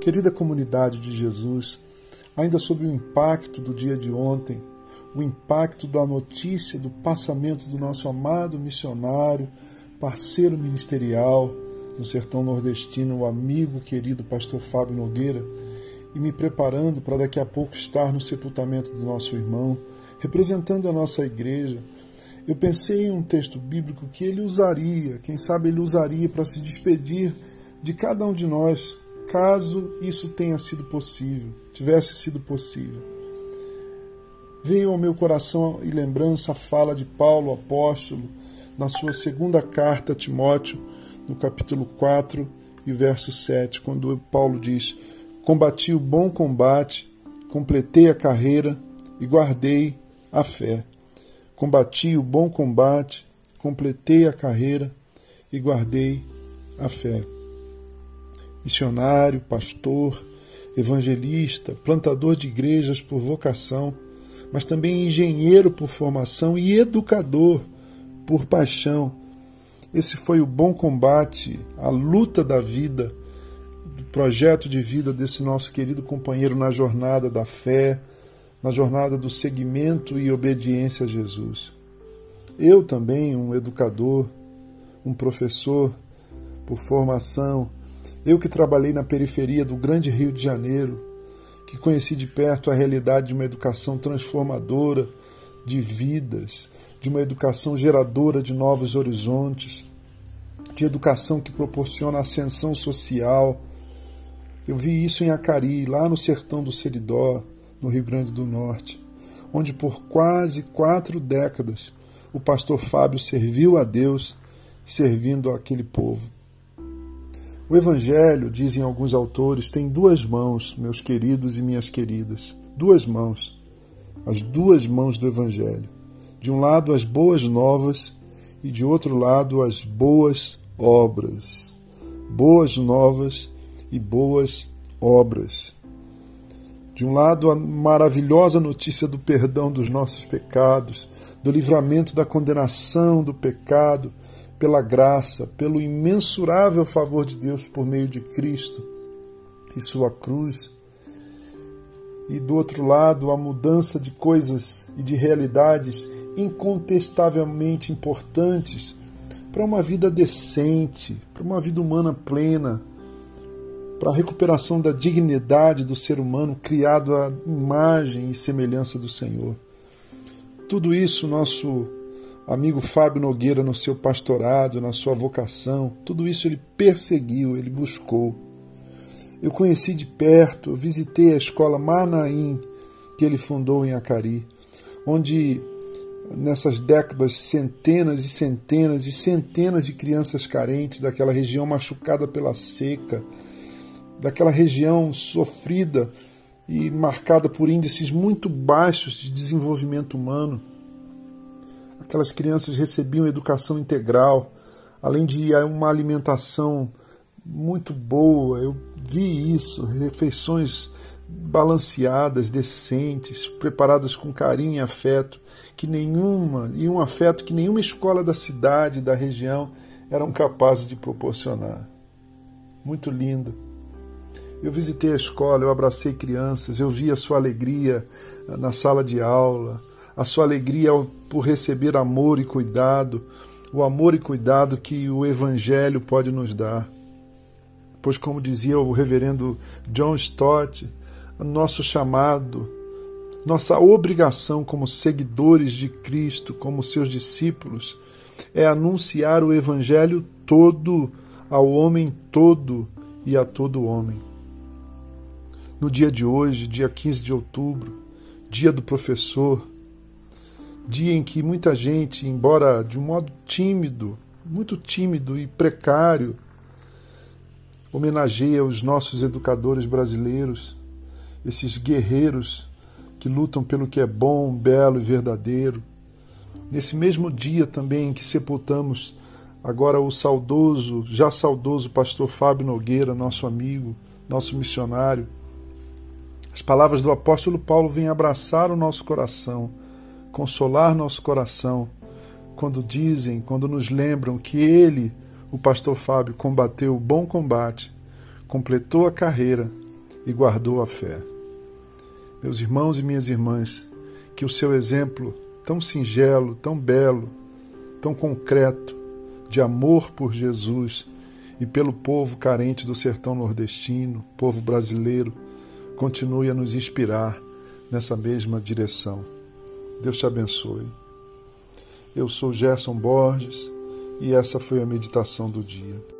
Querida comunidade de Jesus, ainda sobre o impacto do dia de ontem, o impacto da notícia do passamento do nosso amado missionário, parceiro ministerial no sertão nordestino, o amigo querido pastor Fábio Nogueira, e me preparando para daqui a pouco estar no sepultamento do nosso irmão, representando a nossa igreja, eu pensei em um texto bíblico que ele usaria, quem sabe ele usaria para se despedir de cada um de nós, caso isso tenha sido possível, tivesse sido possível. Veio ao meu coração e lembrança a fala de Paulo, apóstolo, na sua segunda carta a Timóteo, no capítulo 4 e verso 7, quando Paulo diz: Combati o bom combate, completei a carreira e guardei a fé. Combati o bom combate, completei a carreira e guardei a fé. Missionário, pastor, evangelista, plantador de igrejas por vocação, mas também engenheiro por formação e educador por paixão. Esse foi o bom combate, a luta da vida, do projeto de vida desse nosso querido companheiro na jornada da fé, na jornada do seguimento e obediência a Jesus. Eu também, um educador, um professor por formação, eu que trabalhei na periferia do grande Rio de Janeiro, que conheci de perto a realidade de uma educação transformadora de vidas, de uma educação geradora de novos horizontes, de educação que proporciona ascensão social. Eu vi isso em Acari, lá no sertão do Seridó, no Rio Grande do Norte, onde por quase quatro décadas o pastor Fábio serviu a Deus servindo aquele povo. O Evangelho, dizem alguns autores, tem duas mãos, meus queridos e minhas queridas. Duas mãos. As duas mãos do Evangelho. De um lado, as boas novas e de outro lado, as boas obras. Boas novas e boas obras. De um lado, a maravilhosa notícia do perdão dos nossos pecados, do livramento da condenação do pecado, pela graça, pelo imensurável favor de Deus por meio de Cristo e sua cruz. E do outro lado, a mudança de coisas e de realidades incontestavelmente importantes para uma vida decente, para uma vida humana plena, para a recuperação da dignidade do ser humano criado à imagem e semelhança do Senhor. Tudo isso nosso amigo Fábio Nogueira no seu pastorado, na sua vocação, tudo isso ele perseguiu, ele buscou. Eu conheci de perto, visitei a escola Manaim que ele fundou em Acari, onde nessas décadas centenas e centenas e centenas de crianças carentes daquela região machucada pela seca, daquela região sofrida e marcada por índices muito baixos de desenvolvimento humano. Aquelas crianças recebiam educação integral, além de uma alimentação muito boa. Eu vi isso, refeições balanceadas, decentes, preparadas com carinho e afeto, que nenhuma, e um afeto que nenhuma escola da cidade, da região, eram capazes de proporcionar. Muito lindo. Eu visitei a escola, eu abracei crianças, eu vi a sua alegria na sala de aula, a sua alegria por receber amor e cuidado, o amor e cuidado que o Evangelho pode nos dar. Pois, como dizia o reverendo John Stott, nosso chamado, nossa obrigação como seguidores de Cristo, como seus discípulos, é anunciar o Evangelho todo ao homem todo e a todo homem no dia de hoje, dia 15 de outubro, dia do professor, dia em que muita gente, embora de um modo tímido, muito tímido e precário, homenageia os nossos educadores brasileiros, esses guerreiros que lutam pelo que é bom, belo e verdadeiro. Nesse mesmo dia também em que sepultamos agora o saudoso, já saudoso pastor Fábio Nogueira, nosso amigo, nosso missionário, as palavras do apóstolo Paulo vêm abraçar o nosso coração, consolar nosso coração, quando dizem, quando nos lembram que ele, o pastor Fábio, combateu o bom combate, completou a carreira e guardou a fé. Meus irmãos e minhas irmãs, que o seu exemplo tão singelo, tão belo, tão concreto de amor por Jesus e pelo povo carente do sertão nordestino, povo brasileiro, continue a nos inspirar nessa mesma direção. Deus te abençoe. Eu sou Gerson Borges e essa foi a meditação do dia.